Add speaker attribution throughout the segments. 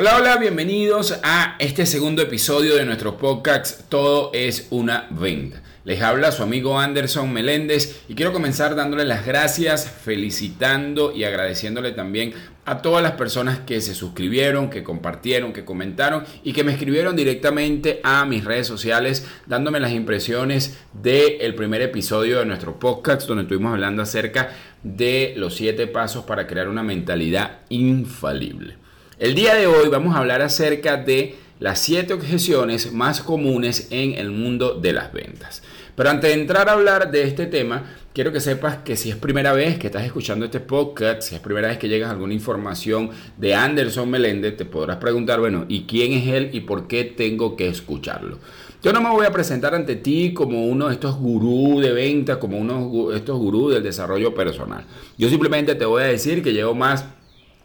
Speaker 1: Hola, hola, bienvenidos a este segundo episodio de nuestro podcast Todo es una venta. Les habla su amigo Anderson Meléndez y quiero comenzar dándole las gracias, felicitando y agradeciéndole también a todas las personas que se suscribieron, que compartieron, que comentaron y que me escribieron directamente a mis redes sociales dándome las impresiones del primer episodio de nuestro podcast donde estuvimos hablando acerca de los siete pasos para crear una mentalidad infalible. El día de hoy vamos a hablar acerca de las siete objeciones más comunes en el mundo de las ventas. Pero antes de entrar a hablar de este tema, quiero que sepas que si es primera vez que estás escuchando este podcast, si es primera vez que llegas a alguna información de Anderson Meléndez, te podrás preguntar, bueno, ¿y quién es él y por qué tengo que escucharlo? Yo no me voy a presentar ante ti como uno de estos gurús de ventas, como uno de estos gurús del desarrollo personal. Yo simplemente te voy a decir que llevo más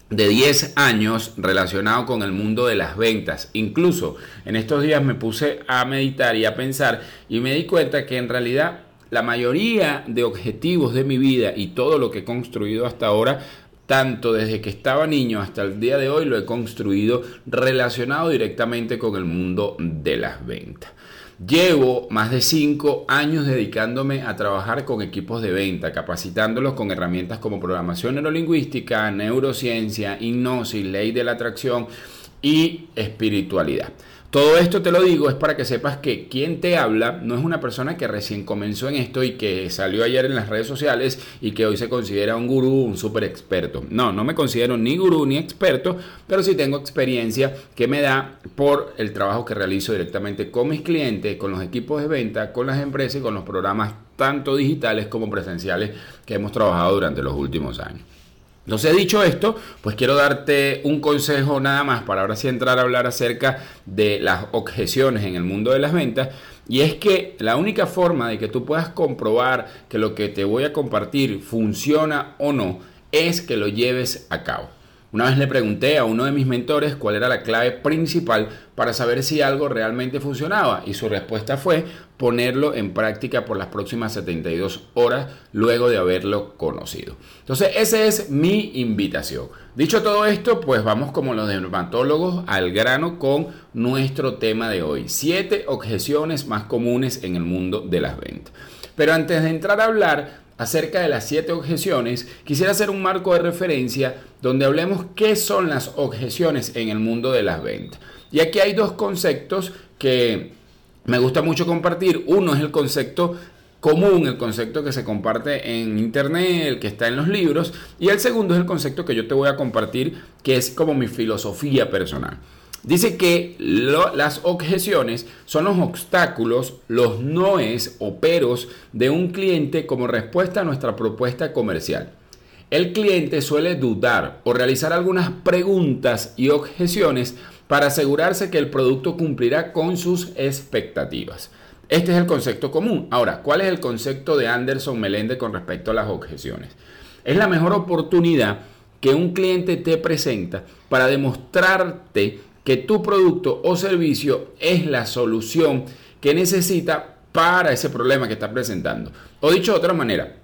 Speaker 1: de 10 años relacionado con el mundo de las ventas. Incluso en estos días me puse a meditar y a pensar y me di cuenta que en realidad la mayoría de objetivos de mi vida y todo lo que he construido hasta ahora tanto desde que estaba niño hasta el día de hoy lo he construido relacionado directamente con el mundo de las ventas. Llevo más de cinco años dedicándome a trabajar con equipos de venta, capacitándolos con herramientas como programación neurolingüística, neurociencia, hipnosis, ley de la atracción y espiritualidad. Todo esto te lo digo es para que sepas que quien te habla no es una persona que recién comenzó en esto y que salió ayer en las redes sociales y que hoy se considera un gurú, un super experto. No, no me considero ni gurú ni experto, pero sí tengo experiencia que me da por el trabajo que realizo directamente con mis clientes, con los equipos de venta, con las empresas y con los programas tanto digitales como presenciales que hemos trabajado durante los últimos años. Entonces, dicho esto, pues quiero darte un consejo nada más para ahora sí entrar a hablar acerca de las objeciones en el mundo de las ventas. Y es que la única forma de que tú puedas comprobar que lo que te voy a compartir funciona o no es que lo lleves a cabo. Una vez le pregunté a uno de mis mentores cuál era la clave principal para saber si algo realmente funcionaba y su respuesta fue ponerlo en práctica por las próximas 72 horas luego de haberlo conocido. Entonces, esa es mi invitación. Dicho todo esto, pues vamos como los dermatólogos al grano con nuestro tema de hoy. Siete objeciones más comunes en el mundo de las ventas. Pero antes de entrar a hablar acerca de las siete objeciones, quisiera hacer un marco de referencia donde hablemos qué son las objeciones en el mundo de las ventas. Y aquí hay dos conceptos que me gusta mucho compartir. Uno es el concepto común, el concepto que se comparte en internet, el que está en los libros, y el segundo es el concepto que yo te voy a compartir, que es como mi filosofía personal. Dice que las objeciones son los obstáculos, los noes o peros de un cliente como respuesta a nuestra propuesta comercial. El cliente suele dudar o realizar algunas preguntas y objeciones para asegurarse que el producto cumplirá con sus expectativas. Este es el concepto común. Ahora, ¿cuál es el concepto de Anderson Melende con respecto a las objeciones? Es la mejor oportunidad que un cliente te presenta para demostrarte que tu producto o servicio es la solución que necesita para ese problema que está presentando. O dicho de otra manera,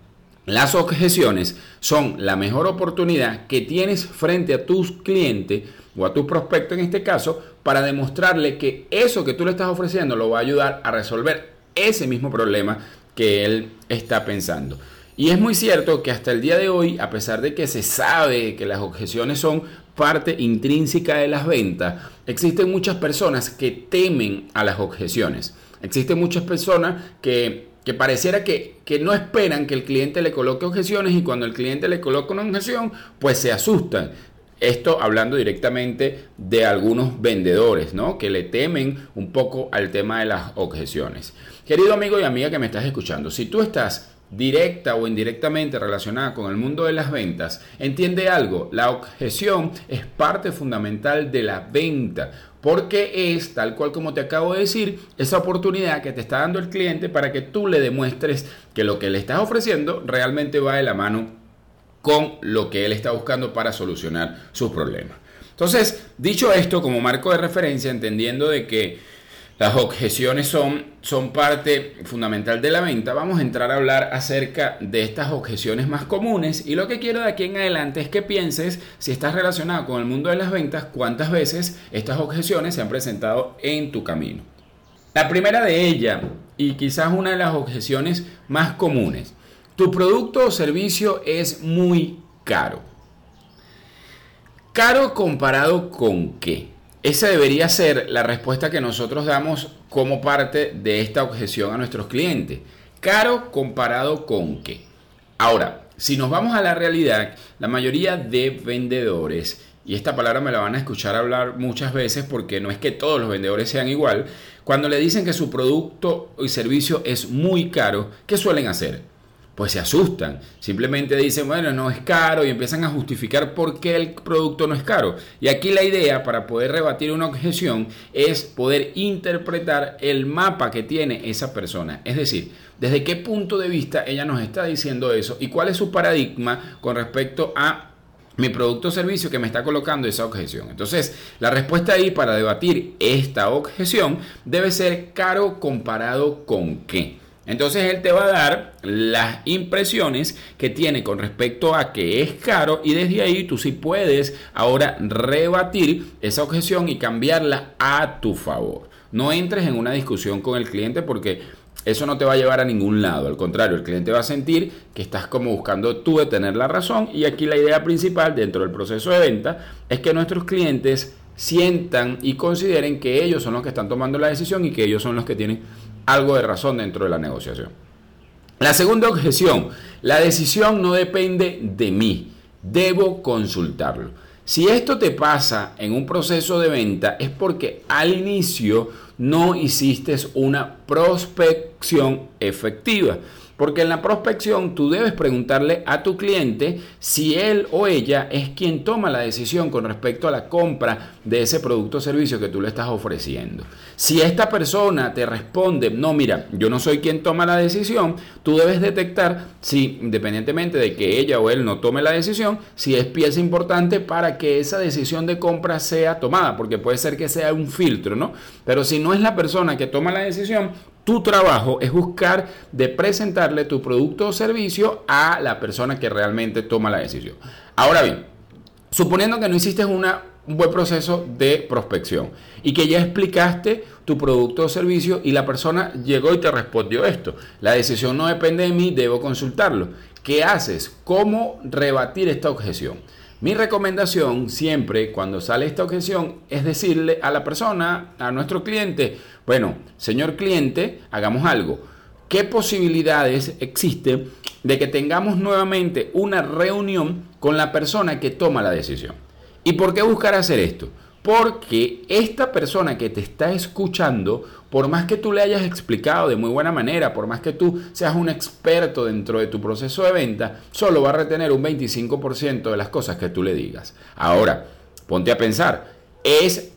Speaker 1: las objeciones son la mejor oportunidad que tienes frente a tus clientes o a tu prospecto en este caso para demostrarle que eso que tú le estás ofreciendo lo va a ayudar a resolver ese mismo problema que él está pensando. Y es muy cierto que hasta el día de hoy, a pesar de que se sabe que las objeciones son parte intrínseca de las ventas, existen muchas personas que temen a las objeciones. Existen muchas personas que, que pareciera que, que, no esperan que el cliente le coloque objeciones y cuando el cliente le coloca una objeción, pues se asustan. Esto hablando directamente de algunos vendedores, ¿no? Que le temen un poco al tema de las objeciones. Querido amigo y amiga que me estás escuchando, si tú estás directa o indirectamente relacionada con el mundo de las ventas, entiende algo, la objeción es parte fundamental de la venta, porque es, tal cual como te acabo de decir, esa oportunidad que te está dando el cliente para que tú le demuestres que lo que le estás ofreciendo realmente va de la mano con lo que él está buscando para solucionar sus problemas. Entonces, dicho esto como marco de referencia, entendiendo de que las objeciones son, son parte fundamental de la venta, vamos a entrar a hablar acerca de estas objeciones más comunes y lo que quiero de aquí en adelante es que pienses si estás relacionado con el mundo de las ventas, cuántas veces estas objeciones se han presentado en tu camino. La primera de ellas, y quizás una de las objeciones más comunes, tu producto o servicio es muy caro. ¿Caro comparado con qué? Esa debería ser la respuesta que nosotros damos como parte de esta objeción a nuestros clientes. Caro comparado con qué. Ahora, si nos vamos a la realidad, la mayoría de vendedores, y esta palabra me la van a escuchar hablar muchas veces porque no es que todos los vendedores sean igual, cuando le dicen que su producto y servicio es muy caro, ¿qué suelen hacer? Pues se asustan. Simplemente dicen, bueno, no es caro y empiezan a justificar por qué el producto no es caro. Y aquí la idea para poder rebatir una objeción es poder interpretar el mapa que tiene esa persona. Es decir, desde qué punto de vista ella nos está diciendo eso y cuál es su paradigma con respecto a mi producto o servicio que me está colocando esa objeción. Entonces, la respuesta ahí para debatir esta objeción debe ser caro comparado con qué. Entonces él te va a dar las impresiones que tiene con respecto a que es caro y desde ahí tú sí puedes ahora rebatir esa objeción y cambiarla a tu favor. No entres en una discusión con el cliente porque eso no te va a llevar a ningún lado. Al contrario, el cliente va a sentir que estás como buscando tú de tener la razón y aquí la idea principal dentro del proceso de venta es que nuestros clientes sientan y consideren que ellos son los que están tomando la decisión y que ellos son los que tienen algo de razón dentro de la negociación. La segunda objeción, la decisión no depende de mí, debo consultarlo. Si esto te pasa en un proceso de venta es porque al inicio no hiciste una prospección efectiva. Porque en la prospección tú debes preguntarle a tu cliente si él o ella es quien toma la decisión con respecto a la compra de ese producto o servicio que tú le estás ofreciendo. Si esta persona te responde, no, mira, yo no soy quien toma la decisión, tú debes detectar si, independientemente de que ella o él no tome la decisión, si es pieza importante para que esa decisión de compra sea tomada, porque puede ser que sea un filtro, ¿no? Pero si no es la persona que toma la decisión, tu trabajo es buscar de presentarle tu producto o servicio a la persona que realmente toma la decisión. Ahora bien, suponiendo que no hiciste una, un buen proceso de prospección y que ya explicaste tu producto o servicio y la persona llegó y te respondió esto, la decisión no depende de mí, debo consultarlo. ¿Qué haces? ¿Cómo rebatir esta objeción? Mi recomendación siempre cuando sale esta objeción es decirle a la persona, a nuestro cliente, bueno, señor cliente, hagamos algo. ¿Qué posibilidades existen de que tengamos nuevamente una reunión con la persona que toma la decisión? ¿Y por qué buscar hacer esto? Porque esta persona que te está escuchando, por más que tú le hayas explicado de muy buena manera, por más que tú seas un experto dentro de tu proceso de venta, solo va a retener un 25% de las cosas que tú le digas. Ahora, ponte a pensar, ¿es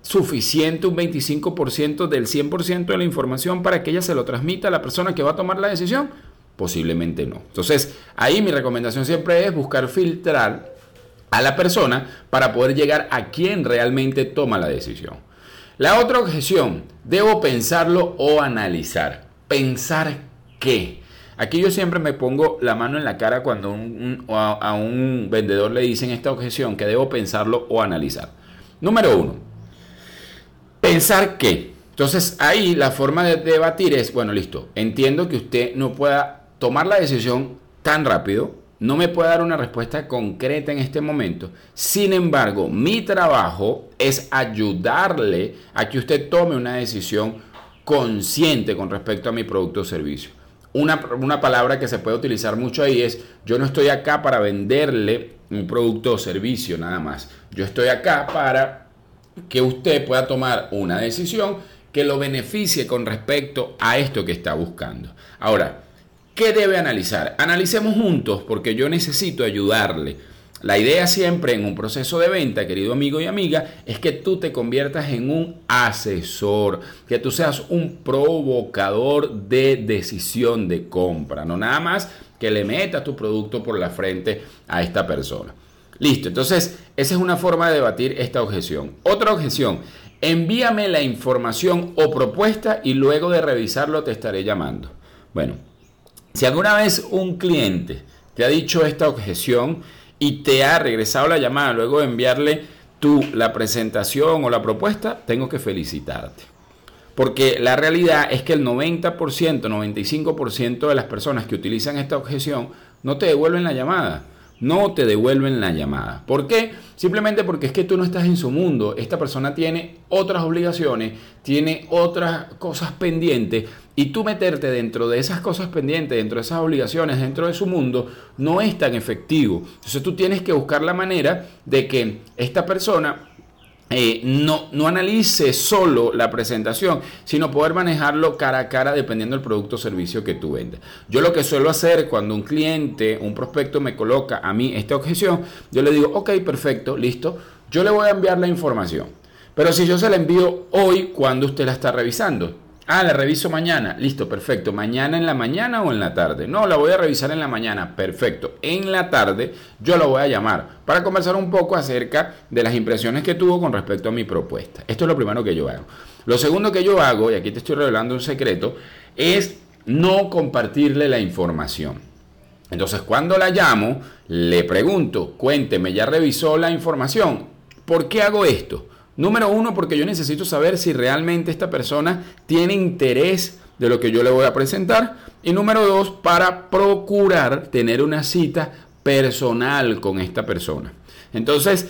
Speaker 1: suficiente un 25% del 100% de la información para que ella se lo transmita a la persona que va a tomar la decisión? Posiblemente no. Entonces, ahí mi recomendación siempre es buscar filtrar a la persona para poder llegar a quien realmente toma la decisión. La otra objeción, debo pensarlo o analizar. ¿Pensar qué? Aquí yo siempre me pongo la mano en la cara cuando a, un vendedor le dicen esta objeción, que debo pensarlo o analizar. Número uno, pensar qué. Entonces ahí la forma de debatir es, bueno, listo, entiendo que usted no pueda tomar la decisión tan rápido, no me puede dar una respuesta concreta en este momento. Sin embargo, mi trabajo es ayudarle a que usted tome una decisión consciente con respecto a mi producto o servicio. Una, una, palabra que se puede utilizar mucho ahí es, yo no estoy acá para venderle un producto o servicio nada más. Yo estoy acá para que usted pueda tomar una decisión que lo beneficie con respecto a esto que está buscando. Ahora, ¿Qué debe analizar? Analicemos juntos porque yo necesito ayudarle. La idea siempre en un proceso de venta, querido amigo y amiga, es que tú te conviertas en un asesor, que tú seas un provocador de decisión de compra, no nada más que le metas tu producto por la frente a esta persona. Listo, entonces esa es una forma de debatir esta objeción. Otra objeción, envíame la información o propuesta y luego de revisarlo te estaré llamando. Bueno, si alguna vez un cliente te ha dicho esta objeción y te ha regresado la llamada luego de enviarle tú la presentación o la propuesta, tengo que felicitarte. Porque la realidad es que el 90%, 95% de las personas que utilizan esta objeción no te devuelven la llamada no te devuelven la llamada. ¿Por qué? Simplemente porque es que tú no estás en su mundo. Esta persona tiene otras obligaciones, tiene otras cosas pendientes y tú meterte dentro de esas cosas pendientes, dentro de esas obligaciones, dentro de su mundo, no es tan efectivo. Entonces tú tienes que buscar la manera de que esta persona eh, no, no analice solo la presentación, sino poder manejarlo cara a cara dependiendo del producto o servicio que tú vendas. Yo lo que suelo hacer cuando un cliente, un prospecto me coloca a mí esta objeción, yo le digo, ok, perfecto, listo, yo le voy a enviar la información. Pero si yo se la envío hoy, cuando usted la está revisando? Ah, la reviso mañana. Listo, perfecto. ¿Mañana en la mañana o en la tarde? No, la voy a revisar en la mañana. Perfecto. En la tarde yo la voy a llamar para conversar un poco acerca de las impresiones que tuvo con respecto a mi propuesta. Esto es lo primero que yo hago. Lo segundo que yo hago, y aquí te estoy revelando un secreto, es no compartirle la información. Entonces, cuando la llamo, le pregunto, cuénteme, ¿ya revisó la información? ¿Por qué hago esto? Número uno, porque yo necesito saber si realmente esta persona tiene interés de lo que yo le voy a presentar. Y número dos, para procurar tener una cita personal con esta persona. Entonces,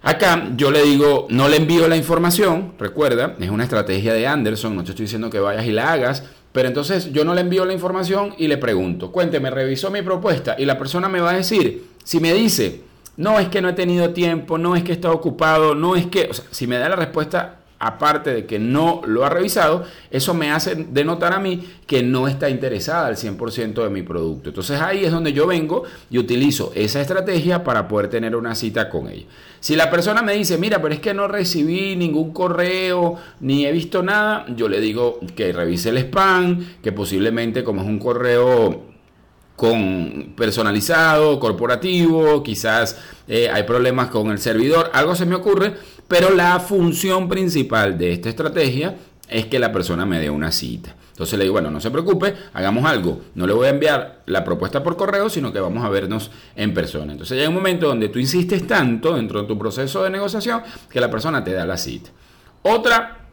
Speaker 1: acá yo le digo, no le envío la información, recuerda, es una estrategia de Anderson, no te estoy diciendo que vayas y la hagas, pero entonces yo no le envío la información y le pregunto, cuénteme, revisó mi propuesta y la persona me va a decir, si me dice, no es que no he tenido tiempo, no es que estado ocupado, no es que, o sea, si me da la respuesta aparte de que no lo ha revisado, eso me hace denotar a mí que no está interesada al 100% de mi producto. Entonces ahí es donde yo vengo y utilizo esa estrategia para poder tener una cita con ella. Si la persona me dice, mira, pero es que no recibí ningún correo, ni he visto nada, yo le digo que revise el spam, que posiblemente como es un correo con personalizado, corporativo, quizás eh, hay problemas con el servidor, algo se me ocurre, pero la función principal de esta estrategia es que la persona me dé una cita. Entonces le digo, bueno, no se preocupe, hagamos algo. No le voy a enviar la propuesta por correo, sino que vamos a vernos en persona. Entonces hay un momento donde tú insistes tanto dentro de tu proceso de negociación que la persona te da la cita. Otra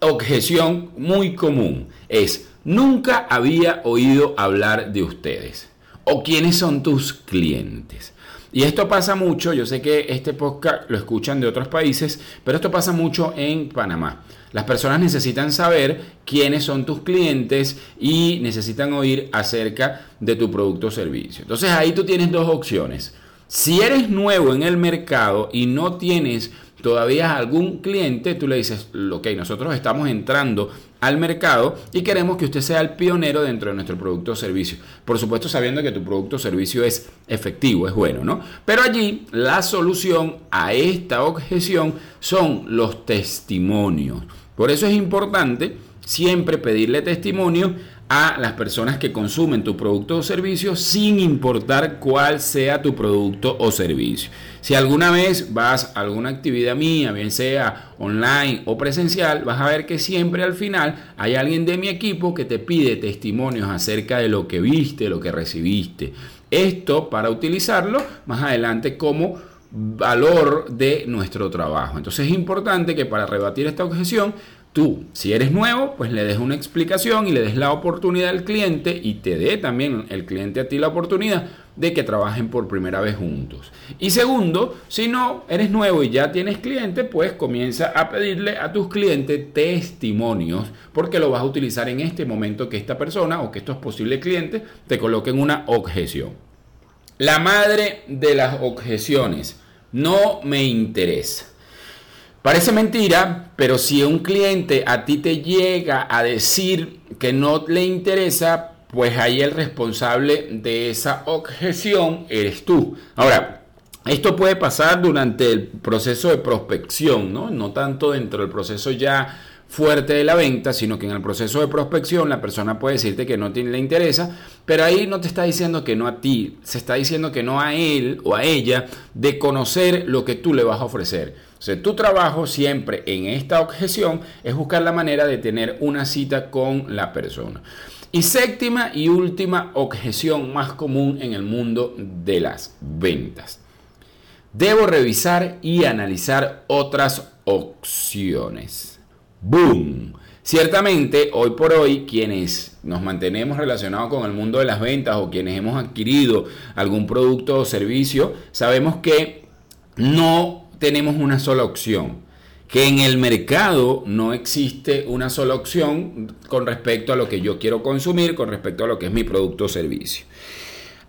Speaker 1: objeción muy común es, nunca había oído hablar de ustedes o quiénes son tus clientes. Y esto pasa mucho, yo sé que este podcast lo escuchan de otros países, pero esto pasa mucho en Panamá. Las personas necesitan saber quiénes son tus clientes y necesitan oír acerca de tu producto o servicio. Entonces ahí tú tienes dos opciones. Si eres nuevo en el mercado y no tienes todavía algún cliente, tú le dices, ok, nosotros estamos entrando al mercado y queremos que usted sea el pionero dentro de nuestro producto o servicio. Por supuesto, sabiendo que tu producto o servicio es efectivo, es bueno, ¿no? Pero allí la solución a esta objeción son los testimonios. Por eso es importante siempre pedirle testimonio a las personas que consumen tu producto o servicio sin importar cuál sea tu producto o servicio. Si alguna vez vas a alguna actividad mía, bien sea online o presencial, vas a ver que siempre al final hay alguien de mi equipo que te pide testimonios acerca de lo que viste, lo que recibiste. Esto para utilizarlo más adelante como valor de nuestro trabajo. Entonces es importante que para rebatir esta objeción tú, si eres nuevo, pues le des una explicación y le des la oportunidad al cliente y te dé también el cliente a ti la oportunidad de que trabajen por primera vez juntos. Y segundo, si no eres nuevo y ya tienes cliente, pues comienza a pedirle a tus clientes testimonios porque lo vas a utilizar en este momento que esta persona o que estos posibles clientes te coloquen una objeción. La madre de las objeciones, no me interesa. Parece mentira, pero si un cliente a ti te llega a decir que no le interesa, pues ahí el responsable de esa objeción eres tú. Ahora, esto puede pasar durante el proceso de prospección, ¿no? No tanto dentro del proceso ya fuerte de la venta, sino que en el proceso de prospección la persona puede decirte que no le interesa, pero ahí no te está diciendo que no a ti, se está diciendo que no a él o a ella de conocer lo que tú le vas a ofrecer. Tu trabajo siempre en esta objeción es buscar la manera de tener una cita con la persona. Y séptima y última objeción más común en el mundo de las ventas. Debo revisar y analizar otras opciones. ¡Boom! Ciertamente, hoy por hoy, quienes nos mantenemos relacionados con el mundo de las ventas o quienes hemos adquirido algún producto o servicio, sabemos que no tenemos una sola opción, que en el mercado no existe una sola opción con respecto a lo que yo quiero consumir, con respecto a lo que es mi producto o servicio.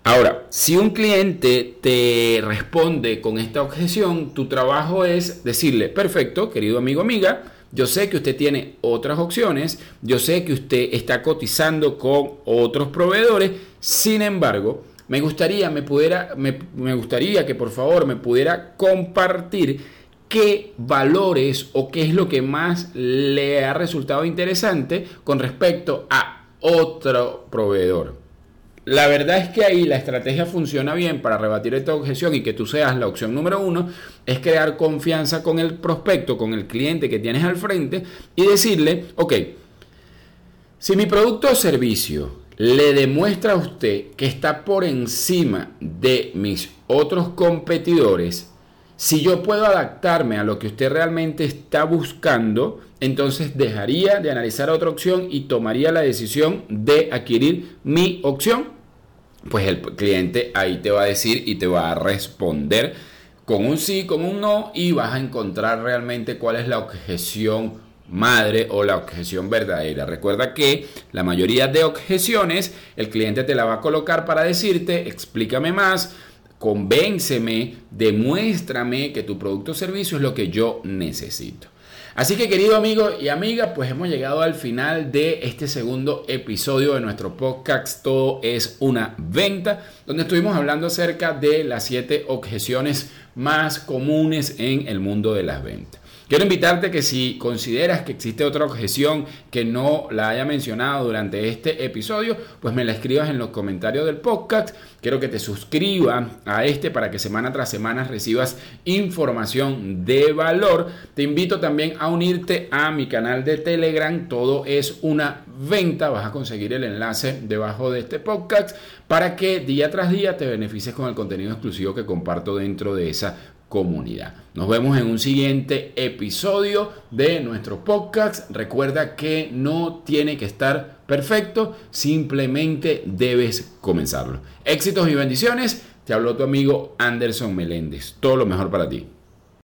Speaker 1: Ahora, si un cliente te responde con esta objeción, tu trabajo es decirle, perfecto, querido amigo, amiga, yo sé que usted tiene otras opciones, yo sé que usted está cotizando con otros proveedores, sin embargo, me gustaría, me, pudiera, me, gustaría que por favor me pudiera compartir qué valores o qué es lo que más le ha resultado interesante con respecto a otro proveedor. La verdad es que ahí la estrategia funciona bien para rebatir esta objeción y que tú seas la opción número uno, es crear confianza con el prospecto, con el cliente que tienes al frente y decirle, ok, si mi producto o servicio le demuestra a usted que está por encima de mis otros competidores, si yo puedo adaptarme a lo que usted realmente está buscando, entonces dejaría de analizar otra opción y tomaría la decisión de adquirir mi opción. Pues el cliente ahí te va a decir y te va a responder con un sí, con un no y vas a encontrar realmente cuál es la objeción madre o la objeción verdadera. Recuerda que la mayoría de objeciones el cliente te la va a colocar para decirte, explícame más, convénceme, demuéstrame que tu producto o servicio es lo que yo necesito. Así que querido amigo y amiga, pues hemos llegado al final de este segundo episodio de nuestro podcast Todo es una venta, donde estuvimos hablando acerca de las siete objeciones más comunes en el mundo de las ventas. Quiero invitarte que si consideras que existe otra objeción que no la haya mencionado durante este episodio, pues me la escribas en los comentarios del podcast. Quiero que te suscribas a este para que semana tras semana recibas información de valor. Te invito también a unirte a mi canal de Telegram. Todo es una venta. Vas a conseguir el enlace debajo de este podcast para que día tras día te beneficies con el contenido exclusivo que comparto dentro de esa comunidad. Nos vemos en un siguiente episodio de nuestro podcast. Recuerda que no tiene que estar perfecto, simplemente debes comenzarlo. Éxitos y bendiciones. Te habló tu amigo Anderson Meléndez. Todo lo mejor para ti.